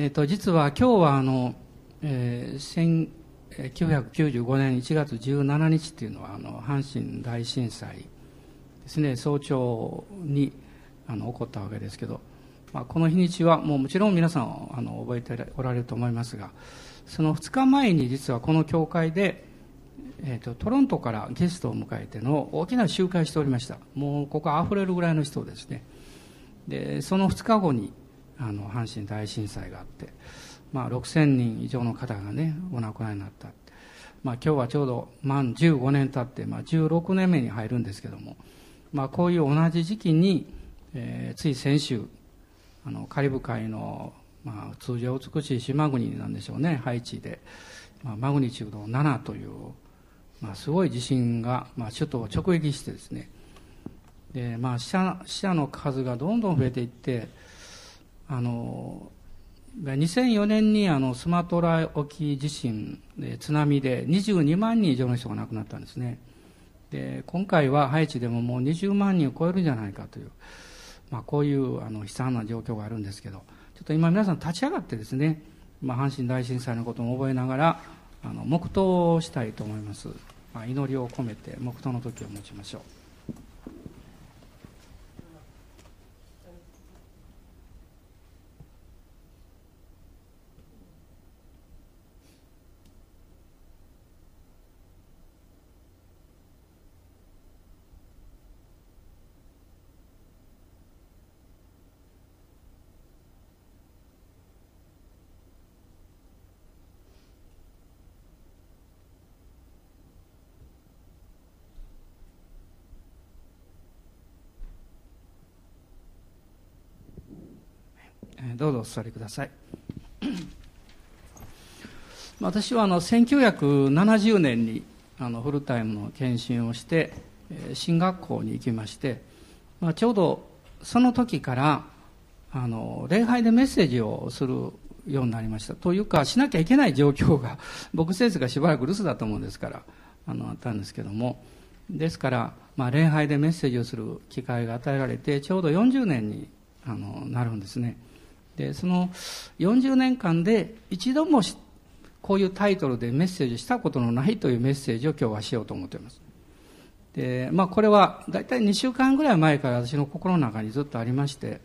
えっ、と、実は今日はあの、えー、1995年1月17日っていうのは、あの、阪神大震災ですね、早朝にあの起こったわけですけど、まあ、この日にちはもうもちろん皆さんあの覚えておられると思いますがその2日前に実はこの教会で、えーと、トロントからゲストを迎えての大きな集会しておりました。もうここあふれるぐらいの人ですね。でその2日後にあの阪神大震災があって、まあ、6000人以上の方がねお亡くなりになった。まあ、今日はちょうど満15年経って、まあ、16年目に入るんですけども、まあ、こういう同じ時期に、えー、つい先週あのカリブ海の、まあ、通常美しい島国なんでしょうねハイチで、まあ、マグニチュード7という、まあ、すごい地震が、まあ、首都を直撃してですね。で、まあ、死者死者の数がどんどん増えていってあの2004年にあのスマトラ沖地震で津波で22万人以上の人が亡くなったんですね。で今回はハイチでももう20万人を超えるんじゃないかというまあ、こういうあの悲惨な状況があるんですけどちょっと今皆さん立ち上がってですね、まあ、阪神大震災のことも覚えながらあの黙祷をしたいと思います、まあ、祈りを込めて黙祷の時を持ちましょう。お座りください。私はあの1970年にあのフルタイムの検診をして進学校に行きまして、まあ、ちょうどその時からあの礼拝でメッセージをするようになりました。というかしなきゃいけない状況が 僕先生がしばらく留守だと思うんですからあのあったんですけども。ですから、まあ、礼拝でメッセージをする機会が与えられてちょうど40年にあのなるんですね。でその40年間で一度もこういうタイトルでメッセージしたことのないというメッセージを今日はしようと思っています。でまあこれは大体2週間ぐらい前から私の心の中にずっとありまして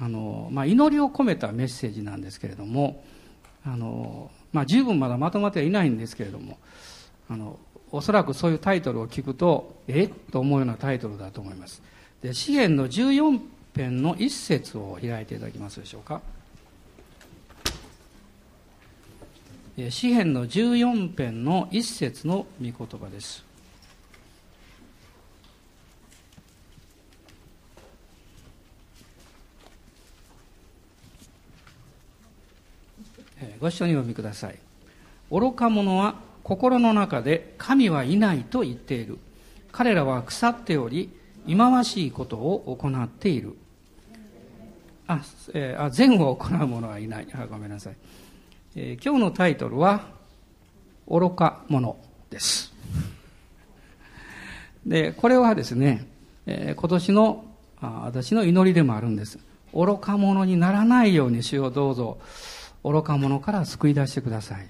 あの、まあ、祈りを込めたメッセージなんですけれどもあの、まあ、十分まだまとまってはいないんですけれどもあのおそらくそういうタイトルを聞くとえっ？と思うようなタイトルだと思います。で詩篇の14編の一節を開いていただけますでしょうか。詩編の14編の一節の御言葉です。ご一緒にお読みください。愚か者は心の中で神はいないと言っている。彼らは腐っており忌まわしいことを行っている。あ、えー、あ善を行う者はいない。あごめんなさい、えー、今日のタイトルは愚か者です。でこれはですね、えー、今年のあ私の祈りでもあるんです。愚か者にならないように主をどうぞ愚か者から救い出してください。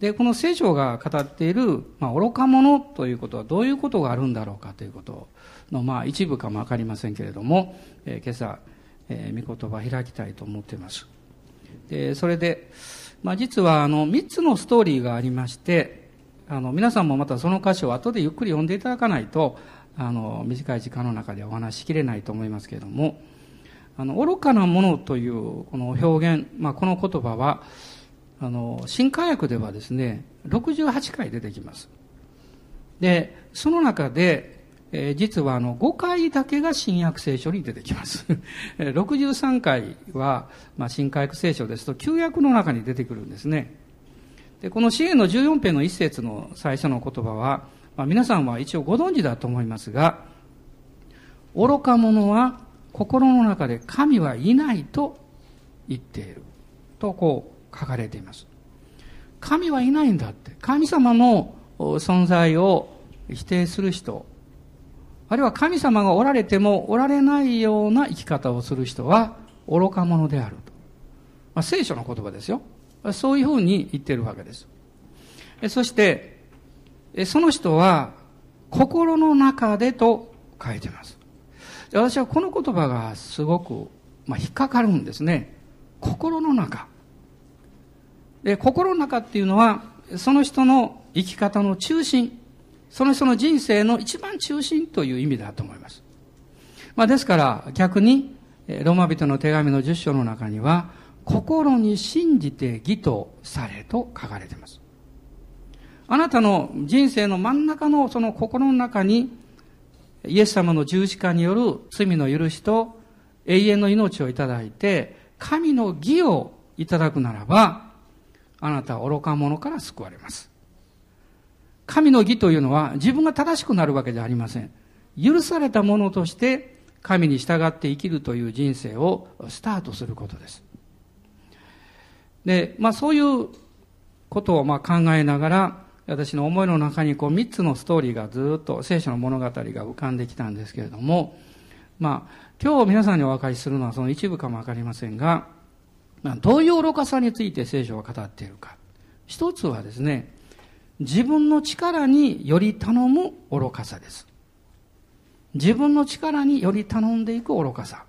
でこの聖書が語っている、まあ、愚か者ということはどういうことがあるんだろうかということの、まあ、一部かも分かりませんけれども、えー、今朝えー、御言葉開きたいと思っています。で、それで、まあ、実はあの、三つのストーリーがありまして、あの、皆さんもまたその箇所を後でゆっくり読んでいただかないと、あの、短い時間の中でお話しきれないと思いますけれども、あの、愚かなものというこの表現、まあ、この言葉は、あの、新科学ではですね、68回出てきます。で、その中で、えー、実はあの5回だけが新約聖書に出てきます。63回は、まあ、新科学聖書ですと旧約の中に出てくるんですね。でこの支援の14編の一節の最初の言葉は、まあ、皆さんは一応ご存知だと思いますが、愚か者は心の中で神はいないと言っている。とこう書かれています。神はいないんだって。神様の存在を否定する人あるいは神様がおられてもおられないような生き方をする人は愚か者であると。まあ、聖書の言葉ですよ。そういうふうに言ってるわけです。そして、その人は、心の中でと書いてます。私はこの言葉がすごく、まあ、引っかかるんですね。心の中。で、心の中っていうのは、その人の生き方の中心、その人の人生の一番中心という意味だと思います。まあ、ですから、逆に、ローマ人の手紙の10章の中には、心に信じて義とされと書かれています。あなたの人生の真ん中のその心の中に、イエス様の十字架による罪の許しと永遠の命をいただいて、神の義をいただくならば、あなたは愚か者から救われます。神の義というのは自分が正しくなるわけじゃありません。許されたものとして神に従って生きるという人生をスタートすることです。で、まあそういうことをまあ考えながら、私の思いの中にこう3つのストーリーがずっと聖書の物語が浮かんできたんですけれども、まあ今日皆さんにお分かりするのはその一部かもわかりませんが、どういう愚かさについて聖書は語っているか。一つはですね、自分の力により頼む愚かさです。自分の力により頼んでいく愚かさ。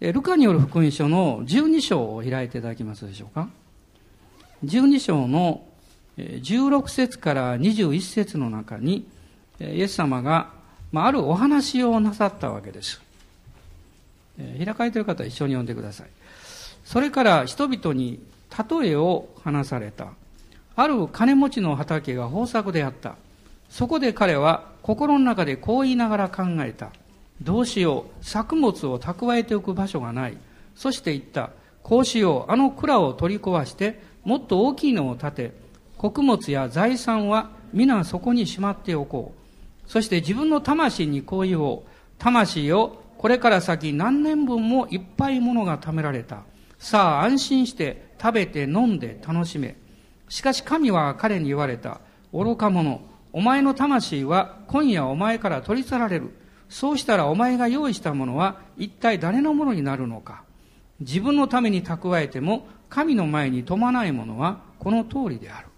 ルカによる福音書の12章を開いていただきますでしょうか？12章の16節から21節の中に、イエス様が、あるお話をなさったわけです。開かれている方は一緒に読んでください。それから人々に例えを話された。ある金持ちの畑が豊作であった。そこで彼は心の中でこう言いながら考えた。どうしよう。作物を蓄えておく場所がない。そして言った。こうしよう。あの蔵を取り壊して、もっと大きいのを建て、穀物や財産は皆そこにしまっておこう。そして自分の魂にこう言おう。魂をこれから先何年分もいっぱいものが貯められた。さあ安心して食べて飲んで楽しめ。しかし神は彼に言われた。愚か者。お前の魂は今夜お前から取り去られる。そうしたらお前が用意したものは一体誰のものになるのか。自分のために蓄えても神の前に富まないものはこの通りである。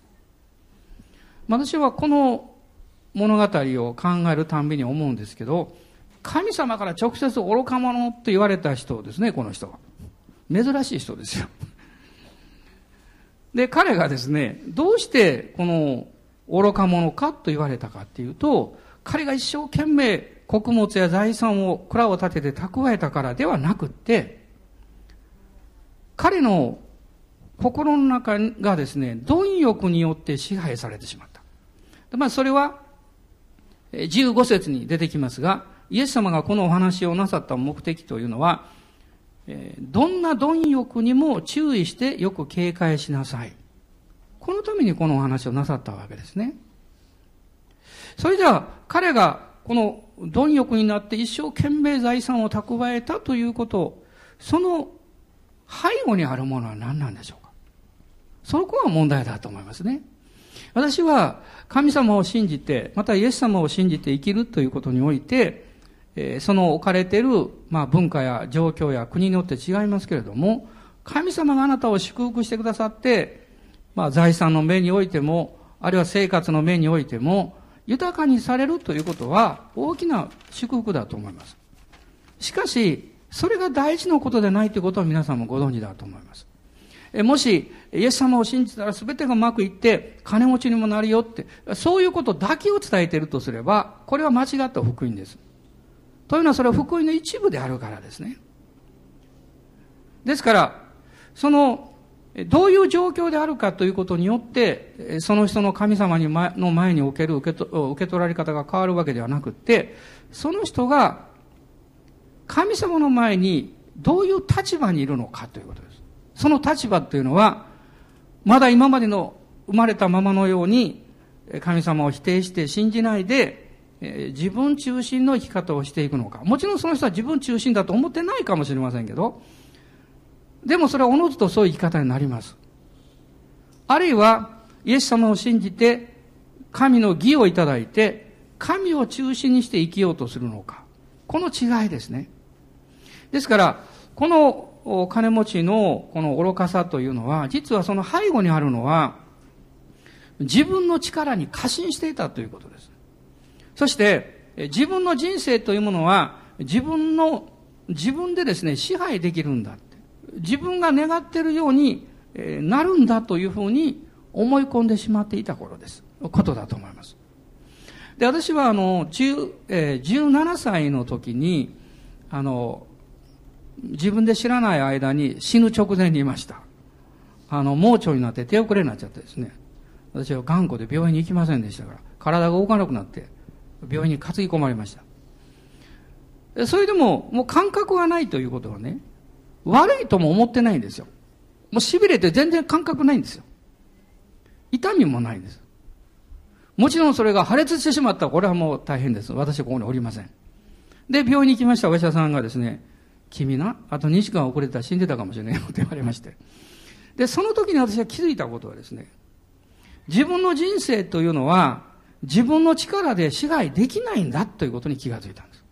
私はこの物語を考えるたんびに思うんですけど、神様から直接愚か者と言われた人ですね、この人は。珍しい人ですよ。で、彼がですね、どうしてこの愚か者かと言われたかっていうと、彼が一生懸命穀物や財産を蔵を建てて蓄えたからではなくって、彼の心の中がですね、貪欲によって支配されてしまった。でまあそれは、15節に出てきますが、イエス様がこのお話をなさった目的というのは、どんな貪欲にも注意してよく警戒しなさい。このためにこのお話をなさったわけですね。それじゃあ、彼がこの貪欲になって一生懸命財産を蓄えたということ、その背後にあるものは何なんでしょうか？そこが問題だと思いますね。私は神様を信じて、またイエス様を信じて生きるということにおいて、その置かれている、まあ、文化や状況や国によって違いますけれども、神様があなたを祝福してくださって、まあ、財産の面においても、あるいは生活の面においても、豊かにされるということは大きな祝福だと思います。しかし、それが大事なことでないということは皆さんもご存知だと思います。もし、イエス様を信じたら全てがうまくいって、金持ちにもなるよって、そういうことだけを伝えているとすれば、これは間違った福音です。というのはそれは福音の一部であるからですね。ですから、そのどういう状況であるかということによって、その人の神様にの前における受けと受け取られ方が変わるわけではなくて、その人が神様の前にどういう立場にいるのかということです。その立場というのは、まだ今までの生まれたままのように、神様を否定して信じないで、自分中心の生き方をしていくのか。もちろんその人は自分中心だと思ってないかもしれませんけど、でもそれはおのずとそういう生き方になります。あるいは、イエス様を信じて、神の義をいただいて、神を中心にして生きようとするのか。この違いですね。ですから、このの金持ちのこの愚かさというのは、実はその背後にあるのは、自分の力に過信していたということです。そして、自分の人生というものは、自分の、自分でですね、支配できるんだって。自分が願っているようになるんだというふうに思い込んでしまっていた頃です。ことだと思います。で、私はあの、10えー、17歳の時に、あの、自分で知らない間に死ぬ直前にいました。あの、盲腸になって手遅れになっちゃってですね。私は頑固で病院に行きませんでしたから、体が動かなくなって、病院に担ぎ込まれました。それでも、もう感覚がないということはね、悪いとも思ってないんですよ。もう痺れて全然感覚ないんですよ。痛みもないんです。もちろんそれが破裂してしまったら、これはもう大変です。私はここにおりません。で、病院に行きましたお医者さんがですね、君な、あと2時間遅れたら死んでたかもしれないよって言われまして。で、その時に私が気づいたことはですね、自分の人生というのは、自分の力で支配できないんだということに気がついたんです。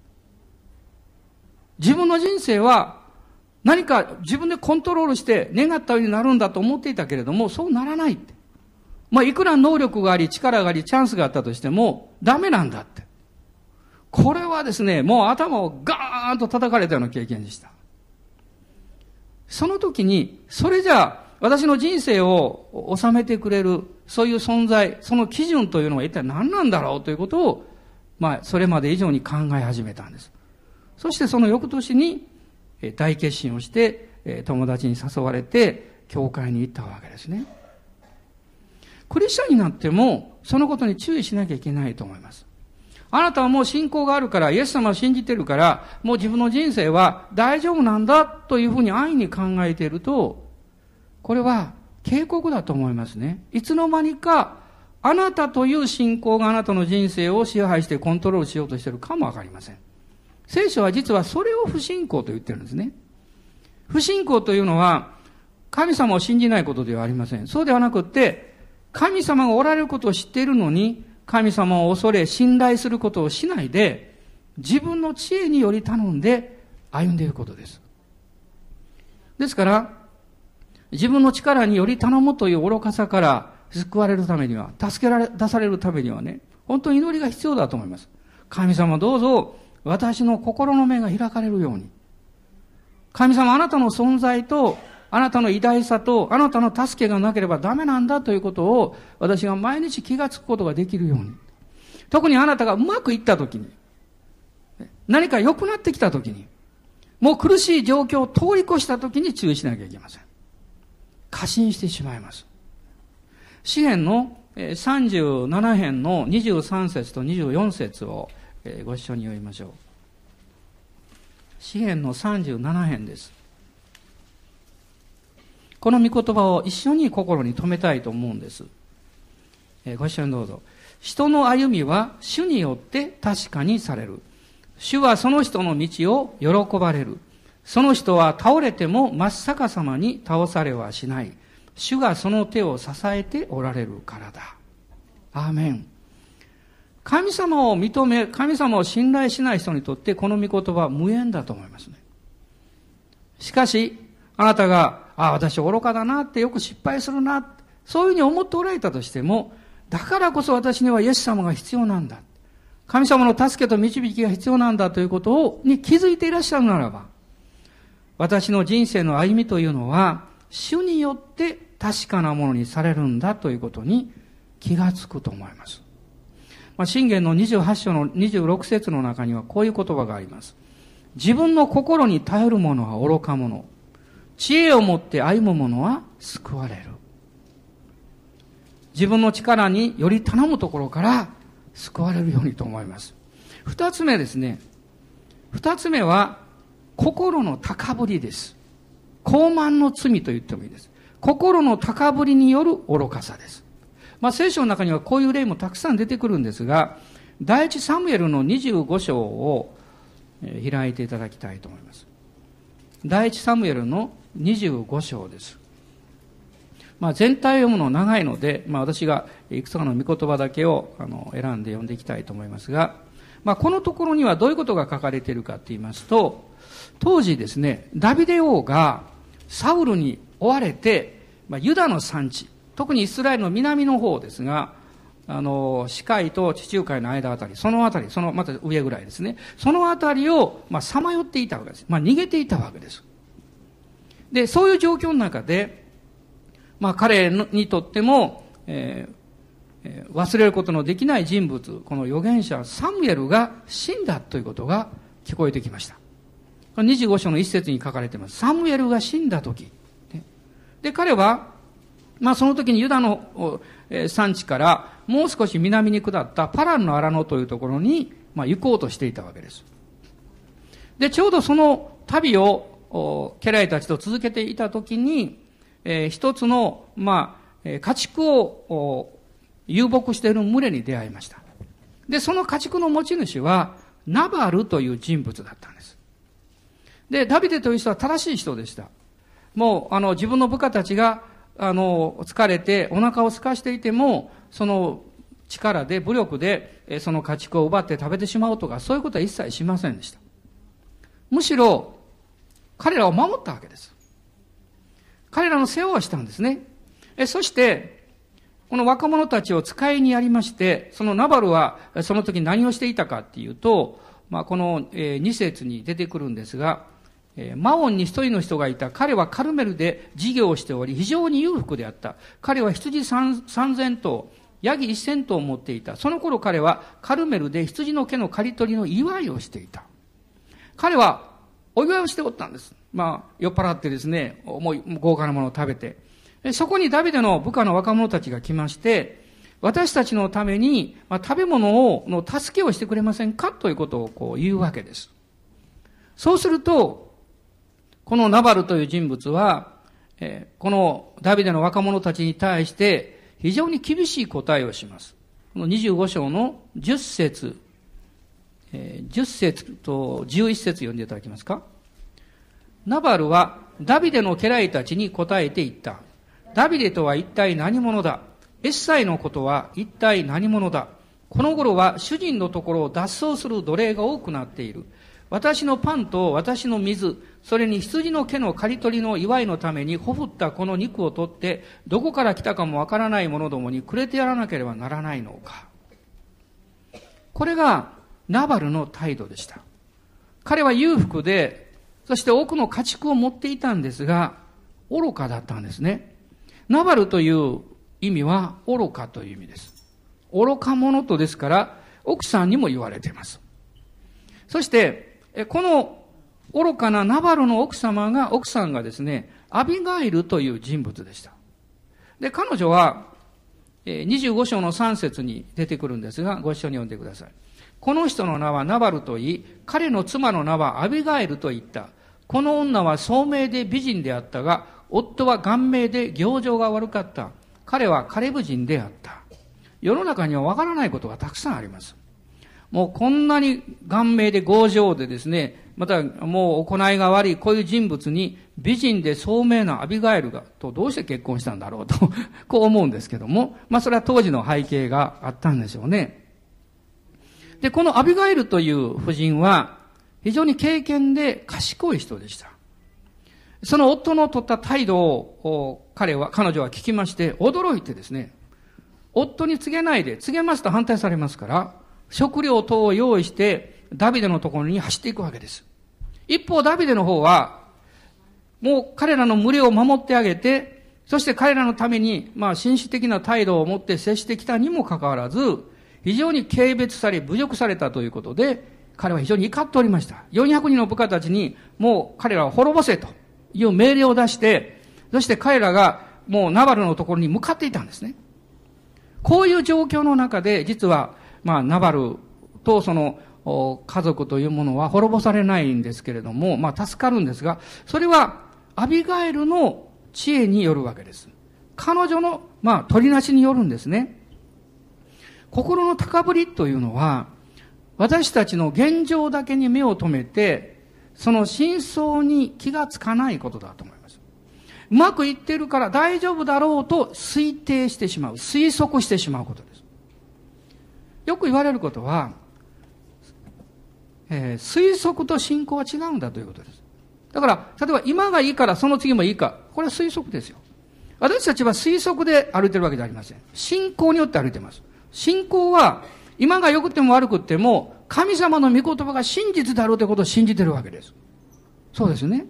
自分の人生は何か自分でコントロールして願ったようになるんだと思っていたけれども、そうならないって。まあ、いくら能力があり、力があり、チャンスがあったとしても、ダメなんだって。これはですね、もう頭をガーンと叩かれたような経験でした。その時に、それじゃあ、私の人生を収めてくれる、そういう存在、その基準というのは一体何なんだろうということを、まあ、それまで以上に考え始めたんです。そしてその翌年に、大決心をして、友達に誘われて、教会に行ったわけですね。クリスチャンになっても、そのことに注意しなきゃいけないと思います。あなたはもう信仰があるから、イエス様を信じてるから、もう自分の人生は大丈夫なんだというふうに安易に考えていると、これは警告だと思いますね。いつの間にか、あなたという信仰があなたの人生を支配してコントロールしようとしているかもわかりません。聖書は実はそれを不信仰と言ってるんですね。不信仰というのは、神様を信じないことではありません。そうではなくって、神様がおられることを知っているのに、神様を恐れ、信頼することをしないで、自分の知恵により頼んで歩んでいることです。ですから、自分の力により頼むという愚かさから救われるためには、助けられ、出されるためにはね、本当に祈りが必要だと思います。神様どうぞ、私の心の目が開かれるように。神様あなたの存在とあなたの偉大さと、あなたの助けがなければダメなんだということを、私が毎日気がつくことができるように。特にあなたがうまくいったときに、何か良くなってきたときに、もう苦しい状況を通り越したときに注意しなきゃいけません。過信してしまいます。詩篇の37編の23節と24節をご一緒に読みましょう。詩篇の37編です。この御言葉を一緒に心に留めたいと思うんです。ご一緒にどうぞ。人の歩みは主によって確かにされる。主はその人の道を喜ばれる。その人は倒れても真っ逆さまに倒されはしない。主がその手を支えておられるからだ。アーメン。神様を認め、神様を信頼しない人にとってこの御言葉は無縁だと思いますね。しかし、あなたがああ、私愚かだなってよく失敗するな、そういうふうに思っておられたとしても、だからこそ私にはイエス様が必要なんだ。神様の助けと導きが必要なんだということ、に気づいていらっしゃるならば、私の人生の歩みというのは、主によって確かなものにされるんだということに気がつくと思います。まあ、信玄の28章の26節の中にはこういう言葉があります。自分の心に頼る者は愚か者。知恵を持って歩む者は救われる。自分の力により頼むところから救われるようにと思います。二つ目ですね。二つ目は、心の高ぶりです。高慢の罪と言ってもいいです。心の高ぶりによる愚かさです。まあ、聖書の中にはこういう例もたくさん出てくるんですが、第一サムエルの25章を開いていただきたいと思います。第一サムエルの25章です。まあ、全体を読むの長いので、まあ、私がいくつかの御言葉だけをあの選んで読んでいきたいと思いますが、まあ、このところにはどういうことが書かれているかと言いますと、当時ですね、ダビデ王がサウルに追われて、まあ、ユダの産地、特にイスラエルの南の方ですが、あの、死海と地中海の間あたり、そのあたり、そのまた上ぐらいですね。そのあたりを、ま、さまよっていたわけです。まあ、逃げていたわけです。で、そういう状況の中で、まあ、彼にとっても、えーえー、忘れることのできない人物、この預言者サムエルが死んだということが聞こえてきました。25章の一節に書かれています。サムエルが死んだ時。で、彼は、まあその時にユダの産地からもう少し南に下ったパランの荒野というところに、まあ、行こうとしていたわけです。で、ちょうどその旅を家来たちと続けていた時に、えー、一つの、まあ、家畜を遊牧している群れに出会いました。で、その家畜の持ち主は、ナバルという人物だったんです。で、ダビデという人は正しい人でした。もう、あの、自分の部下たちが、あの、疲れてお腹を空かしていても、その力で、武力で、その家畜を奪って食べてしまうとか、そういうことは一切しませんでした。むしろ、彼らを守ったわけです。彼らの世話をしたんですね。えそして、この若者たちを使いにやりまして、そのナバルはその時何をしていたかっていうと、まあ、この2節に出てくるんですが、マオンに一人の人がいた。彼はカルメルで事業をしており、非常に裕福であった。彼は羊三千頭、ヤギ一千頭を持っていた。その頃彼はカルメルで羊の毛の刈り取りの祝いをしていた。彼はお祝いをしておったんです。まあ、酔っ払ってですね、重い、豪華なものを食べて。そこにダビデの部下の若者たちが来まして、私たちのために、まあ、食べ物を、の助けをしてくれませんか？ということをこう言うわけです。そうすると、このナバルという人物は、このダビデの若者たちに対して非常に厳しい答えをします。この25章の10節、えー、10節と11節読んでいただけますか？ナバルはダビデの家来たちに答えて言った。ダビデとは一体何者だ？エッサイのことは一体何者だ？この頃は主人のところを脱走する奴隷が多くなっている。私のパンと私の水、それに羊の毛の刈り取りの祝いのためにほふったこの肉を取って、どこから来たかもわからない者どもにくれてやらなければならないのか。これがナバルの態度でした。彼は裕福で、そして多くの家畜を持っていたんですが、愚かだったんですね。ナバルという意味は愚かという意味です。愚か者とですから、奥さんにも言われています。そして、この愚かなナバルの奥様が、奥さんがですね、アビガイルという人物でした。で、彼女は、25章の3節に出てくるんですが、ご一緒に読んでください。この人の名はナバルと言い、彼の妻の名はアビガイルと言った。この女は聡明で美人であったが、夫は顔面で行情が悪かった。彼はカレブ人であった。世の中にはわからないことがたくさんあります。もうこんなに顔面で強情でですね、またもう行いが悪いこういう人物に美人で聡明なアビガエルがとどうして結婚したんだろうと こう思うんですけども、まあそれは当時の背景があったんでしょうね。で、このアビガエルという夫人は非常に経験で賢い人でした。その夫の取った態度を彼は、彼女は聞きまして驚いてですね、夫に告げないで、告げますと反対されますから、食料等を用意して、ダビデのところに走っていくわけです。一方、ダビデの方は、もう彼らの群れを守ってあげて、そして彼らのために、まあ、紳士的な態度を持って接してきたにもかかわらず、非常に軽蔑され、侮辱されたということで、彼は非常に怒っておりました。400人の部下たちに、もう彼らを滅ぼせという命令を出して、そして彼らがもうナバルのところに向かっていたんですね。こういう状況の中で、実はまあ、ナバルとその家族というものは滅ぼされないんですけれども、まあ、助かるんですが、それはアビガエルの知恵によるわけです。彼女の、まあ、取りなしによるんですね。心の高ぶりというのは、私たちの現状だけに目を留めて、その真相に気がつかないことだと思います。うまくいってるから大丈夫だろうと推定してしまう、推測してしまうことです。よく言われることは、えー、推測と信仰は違うんだということです。だから、例えば今がいいからその次もいいか。これは推測ですよ。私たちは推測で歩いてるわけではありません。信仰によって歩いてます。信仰は、今が良くても悪くても、神様の御言葉が真実であるということを信じてるわけです。そうですね。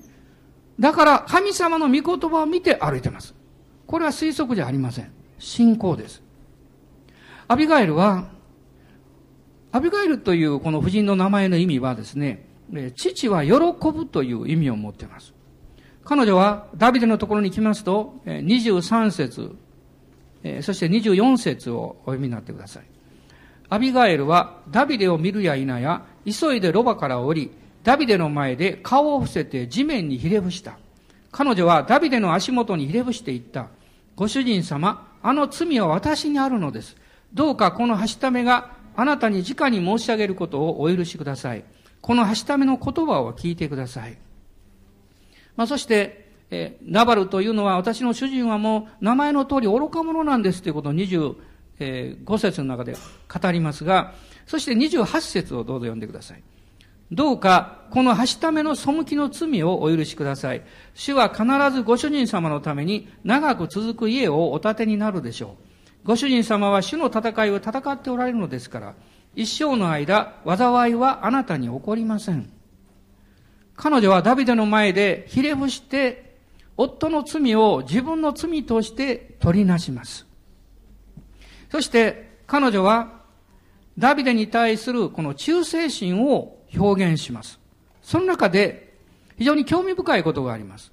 だから、神様の御言葉を見て歩いてます。これは推測じゃありません。信仰です。アビガエルは、アビガエルというこの夫人の名前の意味はですね、父は喜ぶという意味を持っています。彼女はダビデのところに来ますと、23節、そして24節をお読みになってください。アビガエルはダビデを見るや否や、急いでロバから降り、ダビデの前で顔を伏せて地面にひれ伏した。彼女はダビデの足元にひれ伏していった。ご主人様、あの罪は私にあるのです。どうかこのはしためがあなたに直に申し上げることをお許しください。このはしための言葉を聞いてください。まあ、そして、え、ナバルというのは私の主人はもう名前の通り愚か者なんですということを25節の中で語りますが、そして28節をどうぞ読んでください。どうか、このはしための背きの罪をお許しください。主は必ずご主人様のために長く続く家をお建てになるでしょう。ご主人様は主の戦いを戦っておられるのですから、一生の間、災いはあなたに起こりません。彼女はダビデの前でひれ伏して、夫の罪を自分の罪として取りなします。そして彼女はダビデに対するこの忠誠心を表現します。その中で非常に興味深いことがあります。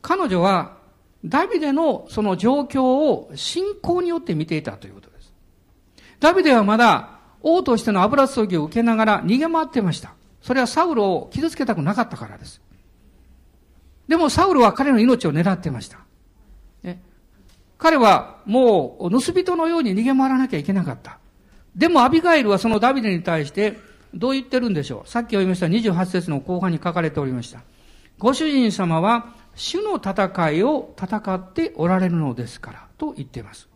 彼女はダビデのその状況を信仰によって見ていたということです。ダビデはまだ王としての油注ぎを受けながら逃げ回ってました。それはサウロを傷つけたくなかったからです。でもサウロは彼の命を狙ってました。彼はもう盗人のように逃げ回らなきゃいけなかった。でもアビガイルはそのダビデに対してどう言ってるんでしょうさっき読みました28節の後半に書かれておりました。ご主人様は主の戦いを戦っておられるのですからと言っています。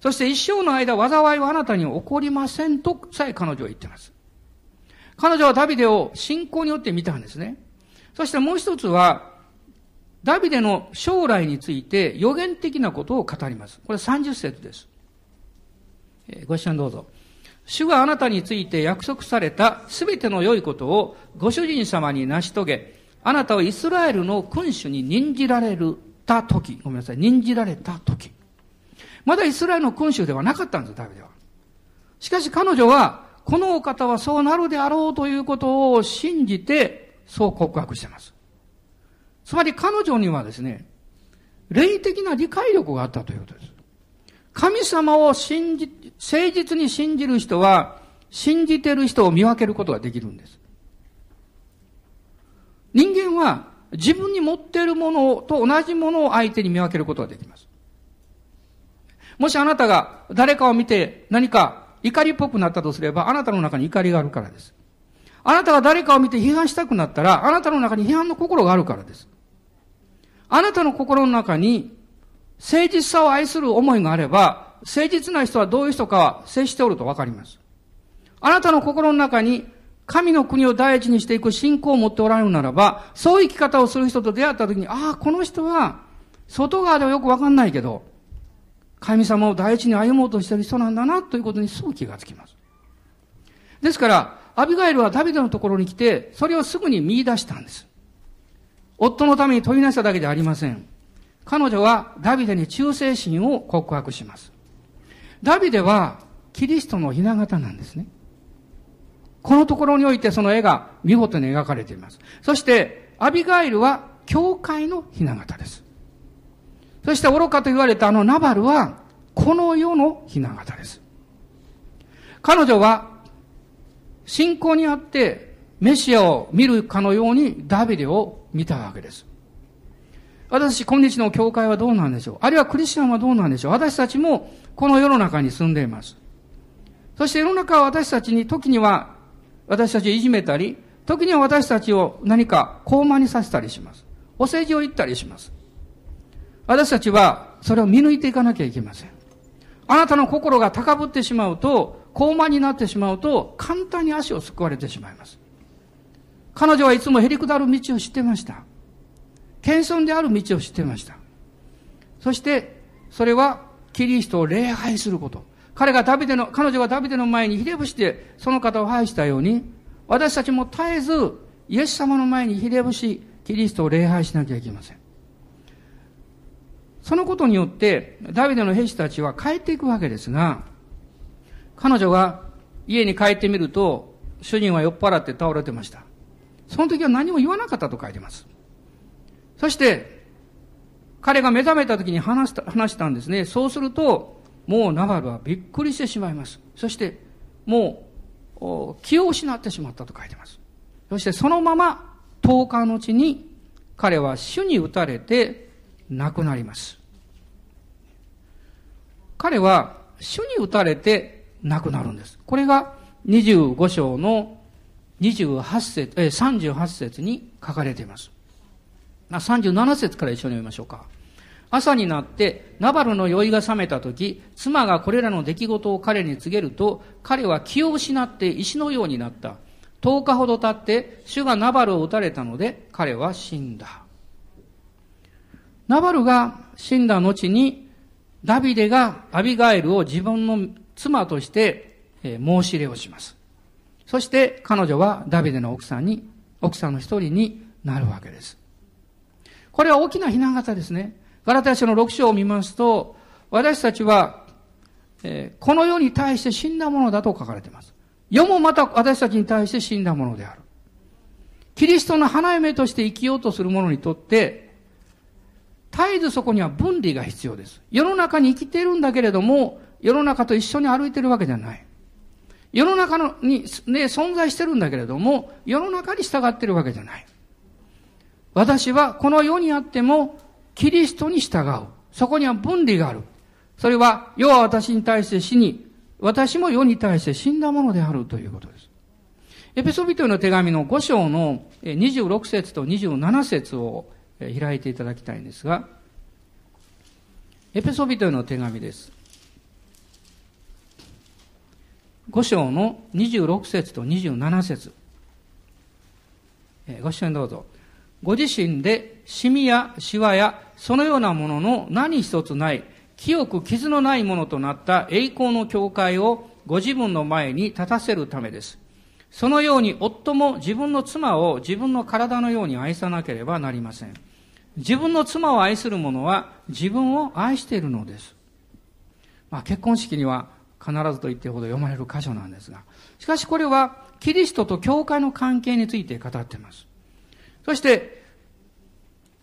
そして一生の間災いはあなたに起こりませんとさえ彼女は言っています。彼女はダビデを信仰によって見たんですね。そしてもう一つは、ダビデの将来について予言的なことを語ります。これ30節です。ご視聴どうぞ。主があなたについて約束されたすべての良いことをご主人様に成し遂げ、あなたをイスラエルの君主に任じられるた時、ごめんなさい、任じられた時。まだイスラエルの君主ではなかったんです、ダビデは。しかし彼女は、このお方はそうなるであろうということを信じて、そう告白しています。つまり彼女にはですね、霊的な理解力があったということです。神様を信じ、誠実に信じる人は、信じてる人を見分けることができるんです。人間は自分に持っているものと同じものを相手に見分けることができます。もしあなたが誰かを見て何か怒りっぽくなったとすれば、あなたの中に怒りがあるからです。あなたが誰かを見て批判したくなったら、あなたの中に批判の心があるからです。あなたの心の中に誠実さを愛する思いがあれば、誠実な人はどういう人かは接しておるとわかります。あなたの心の中に神の国を第一にしていく信仰を持っておられるならば、そういう生き方をする人と出会った時に、ああ、この人は、外側ではよくわかんないけど、神様を第一に歩もうとしている人なんだな、ということにすぐ気がつきます。ですから、アビガエルはダビデのところに来て、それをすぐに見出したんです。夫のために問いなしただけではありません。彼女はダビデに忠誠心を告白します。ダビデはキリストの雛形なんですね。このところにおいてその絵が見事に描かれています。そして、アビガイルは教会の雛形です。そして愚かと言われたあのナバルは、この世の雛形です。彼女は、信仰にあってメシアを見るかのようにダビデを見たわけです。私、今日の教会はどうなんでしょう？あるいはクリスチャンはどうなんでしょう？私たちもこの世の中に住んでいます。そして世の中は私たちに時には私たちをいじめたり、時には私たちを何か高慢にさせたりします。お世辞を言ったりします。私たちはそれを見抜いていかなきゃいけません。あなたの心が高ぶってしまうと、高慢になってしまうと、簡単に足をすくわれてしまいます。彼女はいつもへりくだる道を知ってました。謙遜である道を知ってました。そして、それはキリストを礼拝すること。彼がダビデの、彼女がダビデの前にひれ伏してその方を拝したように、私たちも絶えずイエス様の前にひれ伏し、キリストを礼拝しなきゃいけません。そのことによって、ダビデの兵士たちは帰っていくわけですが、彼女が家に帰ってみると、主人は酔っ払って倒れてました。その時は何も言わなかったと書いてます。そして、彼が目覚めた時に話した、話したんですね。そうすると、もうナバルはびっくりしてしまいます。そして、もう、気を失ってしまったと書いてます。そしてそのまま10日のうちに彼は主に打たれて亡くなります。彼は主に打たれて亡くなるんです。これが25章の28節、え38節に書かれています。37節から一緒に読みましょうか。朝になって、ナバルの酔いが覚めた時、妻がこれらの出来事を彼に告げると、彼は気を失って石のようになった。10日ほど経って、主がナバルを撃たれたので、彼は死んだ。ナバルが死んだ後に、ダビデがアビガエルを自分の妻として申し入れをします。そして彼女はダビデの奥さんに、奥さんの一人になるわけです。これは大きな避難型ですね。ガラタヤ書の6章を見ますと、私たちは、えー、この世に対して死んだものだと書かれています。世もまた私たちに対して死んだものである。キリストの花嫁として生きようとする者にとって、絶えずそこには分離が必要です。世の中に生きているんだけれども、世の中と一緒に歩いてるわけじゃない。世の中のに、ね、存在してるんだけれども、世の中に従ってるわけじゃない。私はこの世にあっても、キリストに従う。そこには分離がある。それは、世は私に対して死に、私も世に対して死んだものであるということです。エペソビトへの手紙の5章の26節と27節を開いていただきたいんですが、エペソビトへの手紙です。5章の26節と27節ご視聴どうぞ。ご自身でシミやシワやそのようなものの何一つない清く傷のないものとなった栄光の教会をご自分の前に立たせるためです。そのように夫も自分の妻を自分の体のように愛さなければなりません。自分の妻を愛する者は自分を愛しているのです。まあ、結婚式には必ずと言ってほど読まれる箇所なんですが、しかしこれはキリストと教会の関係について語っています。そして、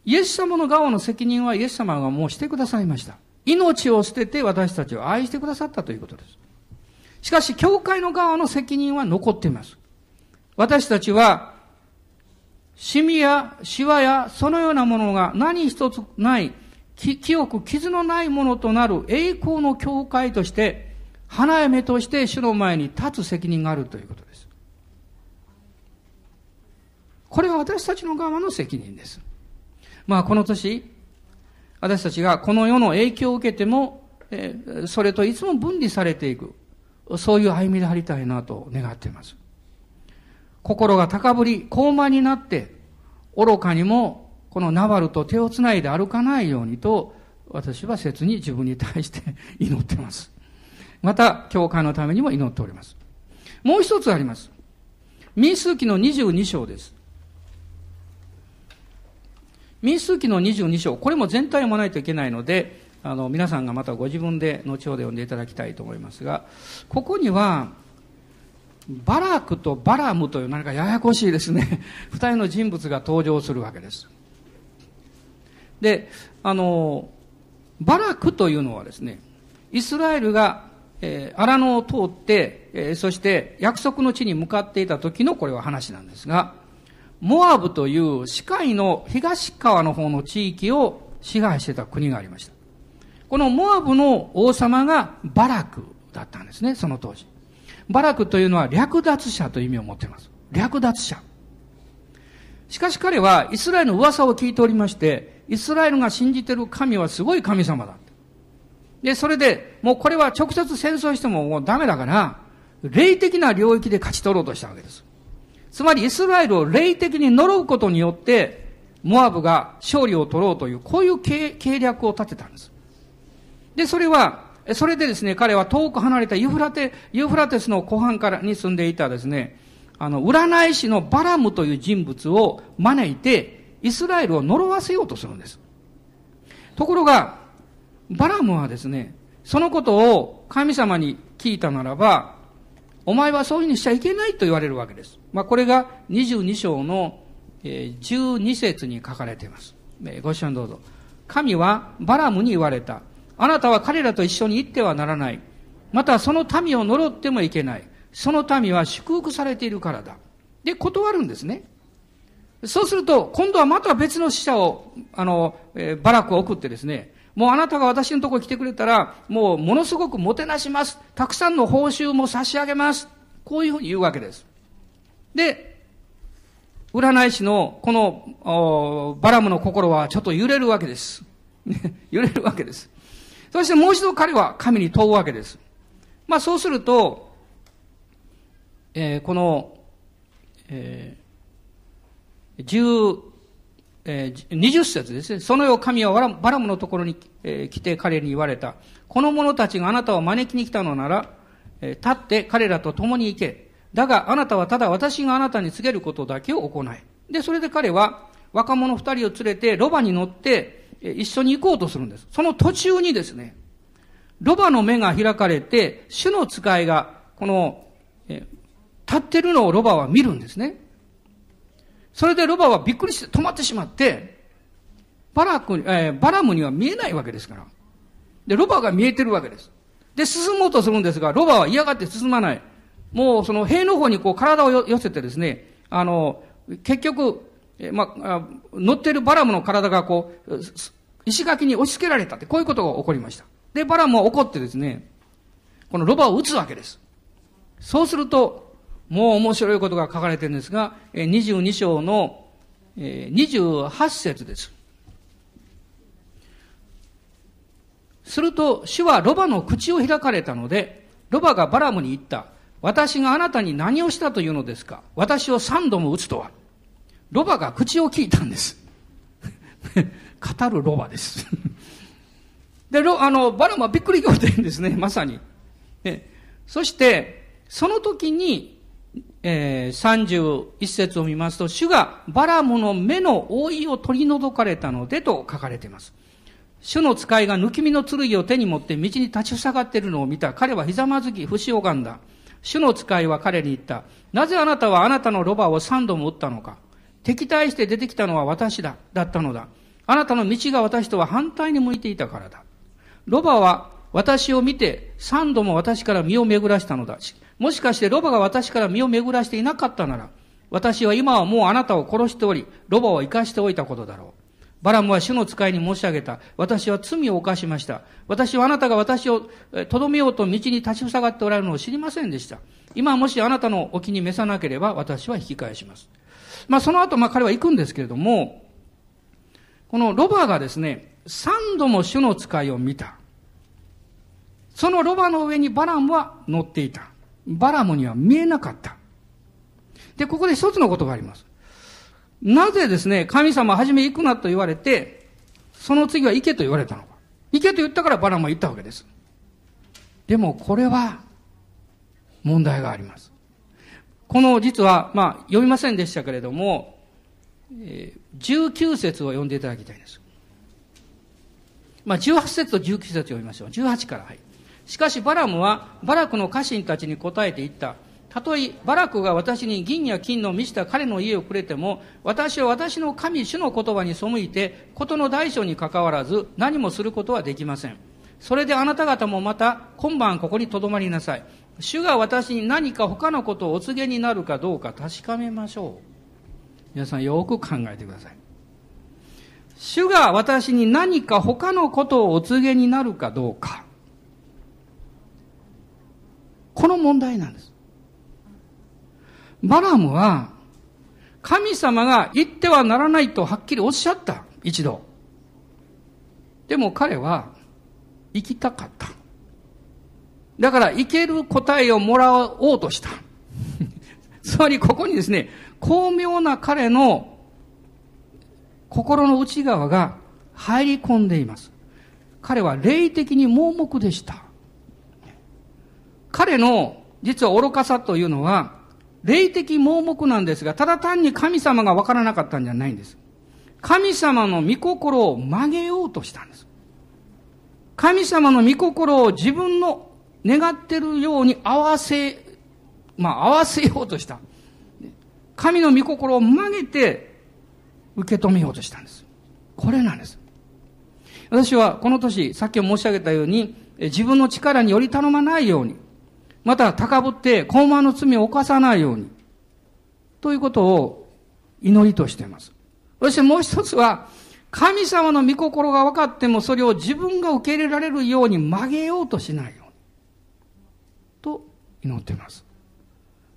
イエス様の側の責任はイエス様がもうしてくださいました。命を捨てて私たちを愛してくださったということです。しかし、教会の側の責任は残っています。私たちは、シミやシワやそのようなものが何一つない、清く傷のないものとなる栄光の教会として、花嫁として主の前に立つ責任があるということです。これは私たちの側の責任です。まあ、この年、私たちがこの世の影響を受けても、えそれといつも分離されていく。そういう歩みでありたいなと願っています。心が高ぶり、高慢になって、愚かにもこのナバルと手をつないで歩かないようにと、私は切に自分に対して 祈っています。また、教会のためにも祈っております。もう一つあります。民数記の22章です。民数記の22章、これも全体を読まないといけないので、あの、皆さんがまたご自分で後ほど読んでいただきたいと思いますが、ここには、バラクとバラムという何かややこしいですね、二人の人物が登場するわけです。で、あの、バラクというのはですね、イスラエルが、えー、荒野を通って、えー、そして約束の地に向かっていた時のこれは話なんですが、モアブという視界の東側の方の地域を支配してた国がありました。このモアブの王様がバラクだったんですね、その当時。バラクというのは略奪者という意味を持っています。略奪者。しかし彼はイスラエルの噂を聞いておりまして、イスラエルが信じている神はすごい神様だ。で、それで、もうこれは直接戦争してももうダメだから、霊的な領域で勝ち取ろうとしたわけです。つまりイスラエルを霊的に呪うことによって、モアブが勝利を取ろうという、こういう計略を立てたんです。で、それは、それでですね、彼は遠く離れたユフラテ、ユフラテスの湖畔からに住んでいたですね、あの、占い師のバラムという人物を招いて、イスラエルを呪わせようとするんです。ところが、バラムはですね、そのことを神様に聞いたならば、お前はそういうふうにしちゃいけないと言われるわけです。まあ、これが22章の12節に書かれています。ご視聴どうぞ。神はバラムに言われた。あなたは彼らと一緒に行ってはならない。またその民を呪ってもいけない。その民は祝福されているからだ。で、断るんですね。そうすると、今度はまた別の死者を、あの、えー、バラクを送ってですね、もうあなたが私のところに来てくれたら、もうものすごくもてなします。たくさんの報酬も差し上げます。こういうふうに言うわけです。で、占い師のこのバラムの心はちょっと揺れるわけです。揺れるわけです。そしてもう一度彼は神に問うわけです。まあそうすると、えー、この、えー、10、え、20節ですね。その夜神はバラムのところに、え、来て彼に言われた。この者たちがあなたを招きに来たのなら、え、立って彼らと共に行け。だがあなたはただ私があなたに告げることだけを行い。で、それで彼は若者二人を連れてロバに乗って、一緒に行こうとするんです。その途中にですね、ロバの目が開かれて、主の使いが、この、え、立ってるのをロバは見るんですね。それでロバはびっくりして止まってしまって、バラク、えー、バラムには見えないわけですから。で、ロバが見えてるわけです。で、進もうとするんですが、ロバは嫌がって進まない。もう、その塀の方にこう体を寄せてですね、あの、結局、え、まあ、乗ってるバラムの体がこう、石垣に押し付けられたって、こういうことが起こりました。で、バラムは怒ってですね、このロバを撃つわけです。そうすると、もう面白いことが書かれてるんですが、22章の28節です。すると、主はロバの口を開かれたので、ロバがバラムに言った。私があなたに何をしたというのですか？私を三度も撃つとは。ロバが口を聞いたんです。語るロバです で、あの、バラムはびっくり仰天ですね、まさに。そして、その時に、えー、31節を見ますと、主がバラムの目の覆いを取り除かれたのでと書かれています。主の使いが抜き身の剣を手に持って道に立ち塞がっているのを見た。彼はひざまずき、不死拝んだ。主の使いは彼に言った。なぜあなたはあなたのロバを三度も撃ったのか敵対して出てきたのは私だ、だったのだ。あなたの道が私とは反対に向いていたからだ。ロバは私を見て三度も私から身を巡らしたのだし。もしかしてロバが私から身を巡らしていなかったなら、私は今はもうあなたを殺しており、ロバを生かしておいたことだろう。バラムは主の使いに申し上げた。私は罪を犯しました。私はあなたが私をとどめようと道に立ち塞がっておられるのを知りませんでした。今もしあなたのお気に召さなければ私は引き返します。まあその後まあ彼は行くんですけれども、このロバがですね、三度も主の使いを見た。そのロバの上にバラムは乗っていた。バラムには見えなかった。で、ここで一つのことがあります。なぜですね、神様はじめ行くなと言われて、その次は行けと言われたのか。行けと言ったからバラムは行ったわけです。でもこれは問題があります。この実は、まあ、読みませんでしたけれども、えー、19節を読んでいただきたいんです。まあ、18節と19節を読みましょう。18から、はい。しかしバラムはバラクの家臣たちに答えて言った。たとえバラクが私に銀や金の満ちた彼の家をくれても、私は私の神主の言葉に背いて、事の大小にかかわらず何もすることはできません。それであなた方もまた今晩ここに留まりなさい。主が私に何か他のことをお告げになるかどうか確かめましょう。皆さんよく考えてください。主が私に何か他のことをお告げになるかどうか。この問題なんです。バラムは、神様が言ってはならないとはっきりおっしゃった。一度。でも彼は、行きたかった。だから、行ける答えをもらおうとした。つまり、ここにですね、巧妙な彼の心の内側が入り込んでいます。彼は霊的に盲目でした。彼の実は愚かさというのは、霊的盲目なんですが、ただ単に神様がわからなかったんじゃないんです。神様の御心を曲げようとしたんです。神様の御心を自分の願ってるように合わせ、まあ合わせようとした。神の御心を曲げて受け止めようとしたんです。これなんです。私はこの年、さっき申し上げたように、自分の力により頼まないように、また高ぶって高慢の罪を犯さないように、ということを祈りとしています。そしてもう一つは、神様の御心が分かってもそれを自分が受け入れられるように曲げようとしないように。と祈っています。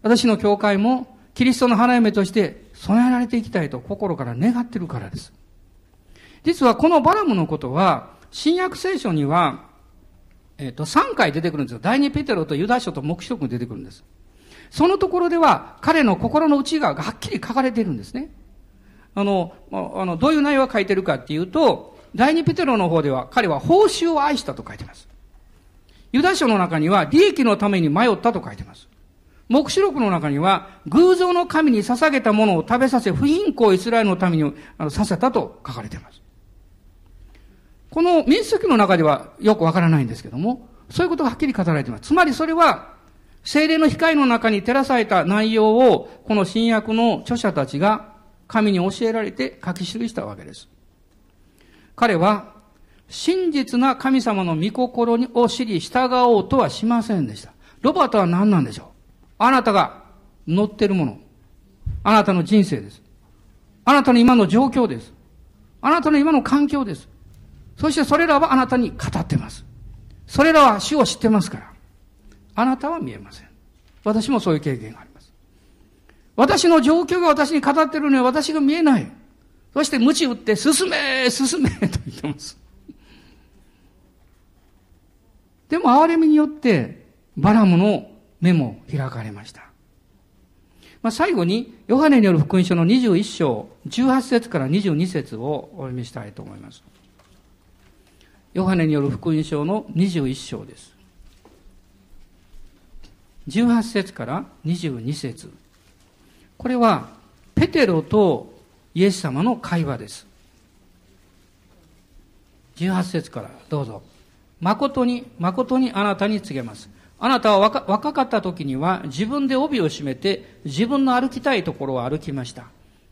私の教会もキリストの花嫁として備えられていきたいと心から願ってるからです。実はこのバラムのことは、新約聖書には、えっ、ー、と、3回出てくるんですよ。第二ペテロとユダ書と目視録に出てくるんです。そのところでは、彼の心の内側がはっきり書かれてるんですね。あの、あの、どういう内容が書いてるかっていうと、第二ペテロの方では、彼は報酬を愛したと書いてます。ユダ書の中には、利益のために迷ったと書いてます。目視録の中には、偶像の神に捧げたものを食べさせ、不貧困イスラエルのためにあのさせたと書かれています。この民主主義の中ではよくわからないんですけども、そういうことがはっきり語られています。つまりそれは、精霊の光の中に照らされた内容を、この新約の著者たちが神に教えられて書き記したわけです。彼は、真実な神様の御心を知り従おうとはしませんでした。ロバートは何なんでしょう？あなたが乗ってるもの。あなたの人生です。あなたの今の状況です。あなたの今の環境です。そしてそれらはあなたに語ってます。それらは主を知ってますから。あなたは見えません。私もそういう経験があります。私の状況が私に語ってるのに私が見えない。そして鞭打って進め進めと言ってます。でも憐れみによってバラムの目も開かれました。まあ、最後に、ヨハネによる福音書の21章、18節から22節をお読みしたいと思います。ヨハネによる福音書の21章です。18節から22節これは、ペテロとイエス様の会話です。18節からどうぞ。誠に、誠にあなたに告げます。あなたは若若かった時には自分で帯を締めて自分の歩きたいところを歩きました。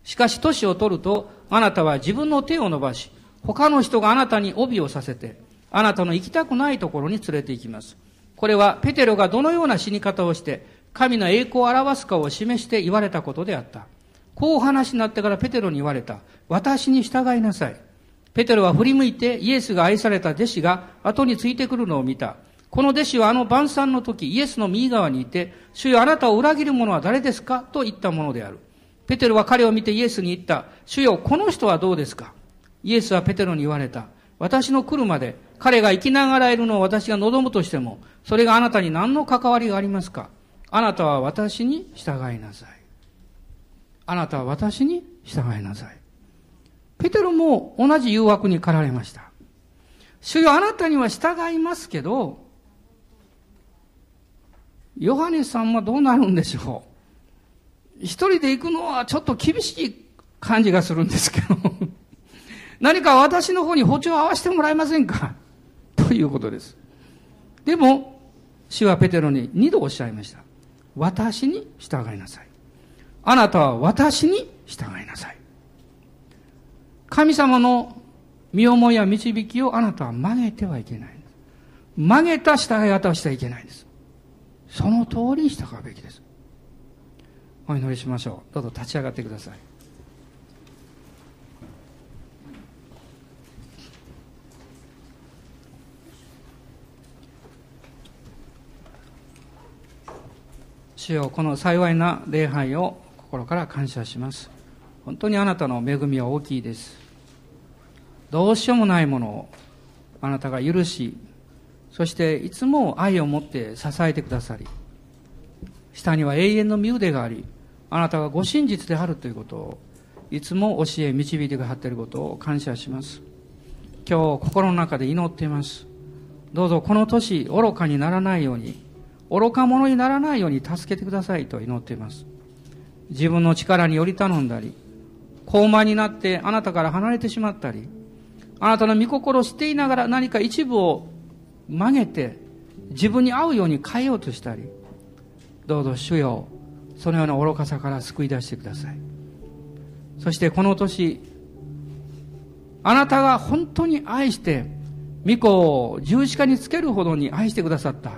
しかし年を取るとあなたは自分の手を伸ばし他の人があなたに帯をさせて、あなたの行きたくないところに連れて行きます。これはペテロがどのような死に方をして、神の栄光を表すかを示して言われたことであった。こう話になってからペテロに言われた。私に従いなさい。ペテロは振り向いてイエスが愛された弟子が後についてくるのを見た。この弟子はあの晩餐の時、イエスの右側にいて、主よあなたを裏切る者は誰ですか？と言ったものである。ペテロは彼を見てイエスに言った。主よ、この人はどうですか？イエスはペテロに言われた。私の来るまで彼が生きながらいるのを私が望むとしても、それがあなたに何の関わりがありますか？あなたは私に従いなさい。あなたは私に従いなさい。ペテロも同じ誘惑に駆られました。主よあなたには従いますけど、ヨハネさんはどうなるんでしょう？一人で行くのはちょっと厳しい感じがするんですけど何か私の方に歩調を合わせてもらえませんか？ということです。でも、主はペテロに二度おっしゃいました。私に従いなさい。あなたは私に従いなさい。神様の身思いや導きをあなたは曲げてはいけない曲げた従い方をしてはいけないんです。その通りに従うべきです。お祈りしましょう。どうぞ立ち上がってください。主よこの幸いな礼拝を心から感謝します。本当にあなたの恵みは大きいです。どうしようもないものをあなたが許しそしていつも愛を持って支えてくださり下には永遠の身腕がありあなたがご真実であるということをいつも教え導いてくださっていることを感謝します。今日心の中で祈っています。どうぞこの年愚かにならないように愚か者にならないように助けてくださいと祈っています。自分の力により頼んだり高慢になってあなたから離れてしまったりあなたの御心を知っていながら何か一部を曲げて自分に合うように変えようとしたりどうぞ主よそのような愚かさから救い出してください。そしてこの年あなたが本当に愛して御子を十字架につけるほどに愛してくださった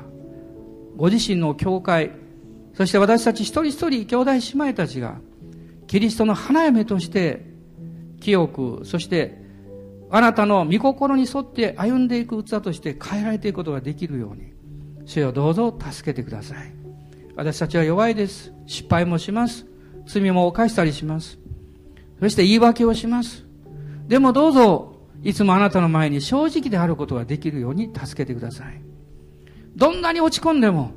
ご自身の教会そして私たち一人一人兄弟姉妹たちがキリストの花嫁として清くそしてあなたの御心に沿って歩んでいく器として変えられていくことができるように主よどうぞ助けてください。私たちは弱いです。失敗もします。罪も犯したりします。そして言い訳をします。でもどうぞいつもあなたの前に正直であることができるように助けてください。どんなに落ち込んでも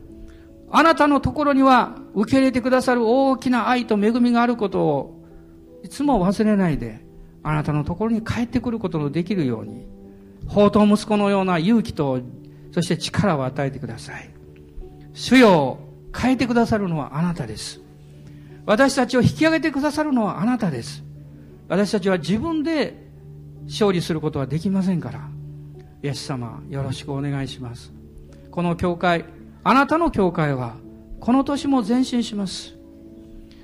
あなたのところには受け入れてくださる大きな愛と恵みがあることをいつも忘れないであなたのところに帰ってくることのできるように、宝刀息子のような勇気と、そして力を与えてください。主よ、変えてくださるのはあなたです。私たちを引き上げてくださるのはあなたです。私たちは自分で勝利することはできませんから。イエス様、よろしくお願いします。この教会、あなたの教会は、この年も前進します。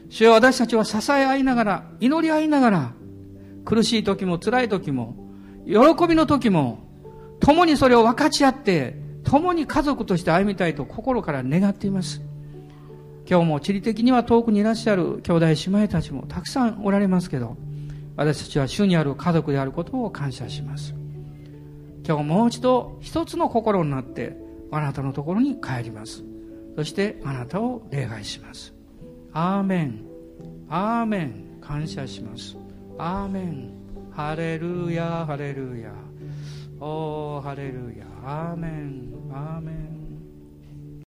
主よ私たちは支え合いながら、祈り合いながら、苦しい時も辛い時も、喜びの時も、共にそれを分かち合って、共に家族として歩みたいと心から願っています。今日も地理的には遠くにいらっしゃる兄弟姉妹たちもたくさんおられますけど、私たちは主にある家族であることを感謝します。今日もう一度一つの心になってあなたのところに帰ります。そしてあなたを礼拝します。アーメン。アーメン。感謝します。アーメンハレルヤハレルヤおおハレルヤアーメンアーメン